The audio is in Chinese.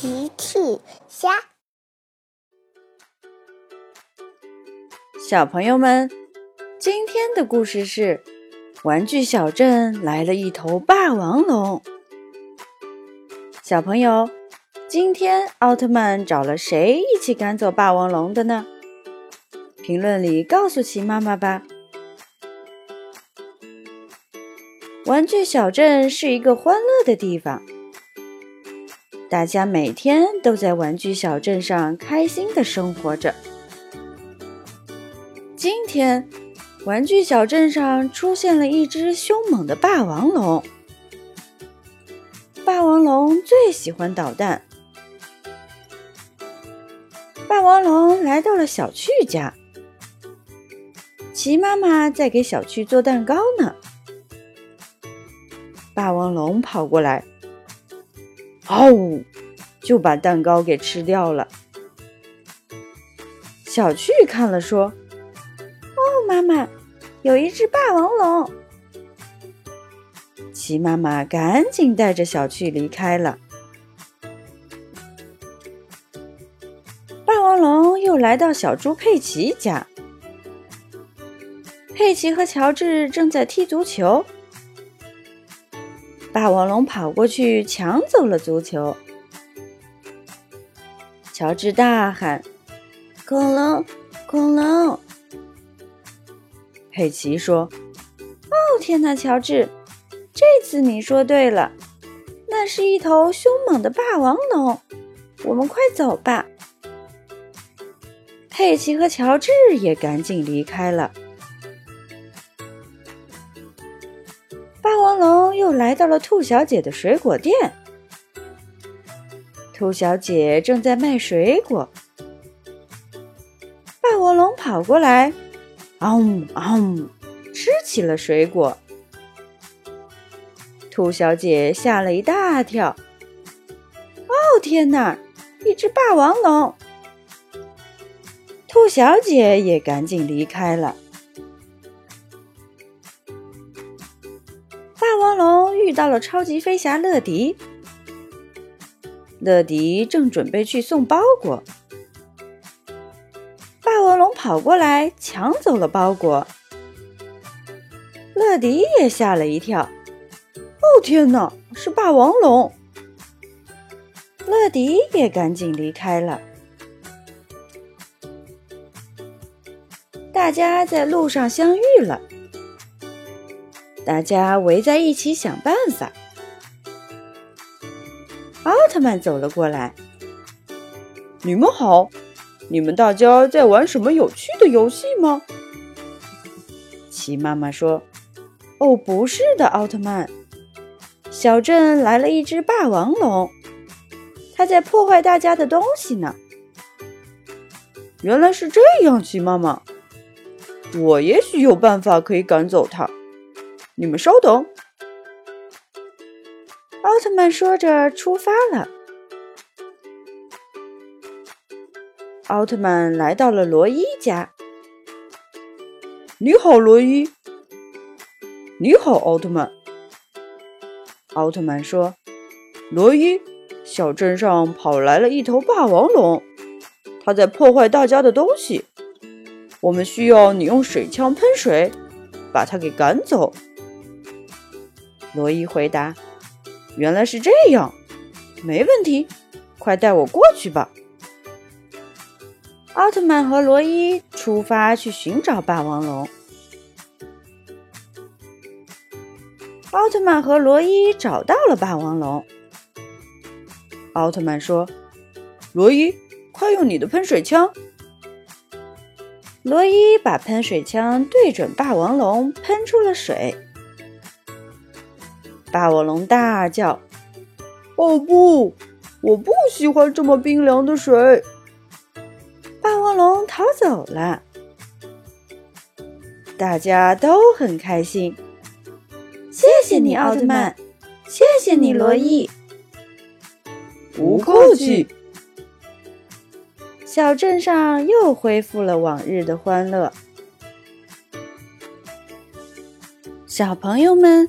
奇趣虾，小朋友们，今天的故事是：玩具小镇来了一头霸王龙。小朋友，今天奥特曼找了谁一起赶走霸王龙的呢？评论里告诉奇妈妈吧。玩具小镇是一个欢乐的地方，大家每天都在玩具小镇上开心的生活着。今天，玩具小镇上出现了一只凶猛的霸王龙。霸王龙最喜欢捣蛋。霸王龙来到了小趣家，奇妈妈在给小趣做蛋糕呢。霸王龙跑过来，嗷呜，就把蛋糕给吃掉了。小趣看了说：“哦，妈妈，有一只霸王龙。”齐妈妈赶紧带着小趣离开了。霸王龙又来到小猪佩奇家，佩奇和乔治正在踢足球。霸王龙跑过去抢走了足球，乔治大喊：“恐龙，恐龙！”佩奇说：“哦，天哪，乔治，这次你说对了，那是一头凶猛的霸王龙，我们快走吧。”佩奇和乔治也赶紧离开了。又来到了兔小姐的水果店，兔小姐正在卖水果。霸王龙跑过来，嗷嗷，吃起了水果。兔小姐吓了一大跳，哦天哪，一只霸王龙！兔小姐也赶紧离开了。霸王龙遇到了超级飞侠乐迪，乐迪正准备去送包裹，霸王龙跑过来抢走了包裹，乐迪也吓了一跳，哦天哪，是霸王龙！乐迪也赶紧离开了。大家在路上相遇了。大家围在一起想办法。奥特曼走了过来：“你们好，你们大家在玩什么有趣的游戏吗？”奇妈妈说：“哦，不是的，奥特曼，小镇来了一只霸王龙，它在破坏大家的东西呢。”原来是这样，奇妈妈，我也许有办法可以赶走它。你们稍等，奥特曼说着出发了。奥特曼来到了罗伊家。你好，罗伊。你好，奥特曼。奥特曼说：“罗伊，小镇上跑来了一头霸王龙，它在破坏大家的东西。我们需要你用水枪喷水，把它给赶走。”罗伊回答：“原来是这样，没问题，快带我过去吧。”奥特曼和罗伊出发去寻找霸王龙。奥特曼和罗伊找到了霸王龙。奥特曼说：“罗伊，快用你的喷水枪。”罗伊把喷水枪对准霸王龙，喷出了水。霸王龙大叫：“哦不，我不喜欢这么冰凉的水！”霸王龙逃走了，大家都很开心。谢谢你，奥特曼！谢谢你，罗伊！不客气。小镇上又恢复了往日的欢乐。小朋友们。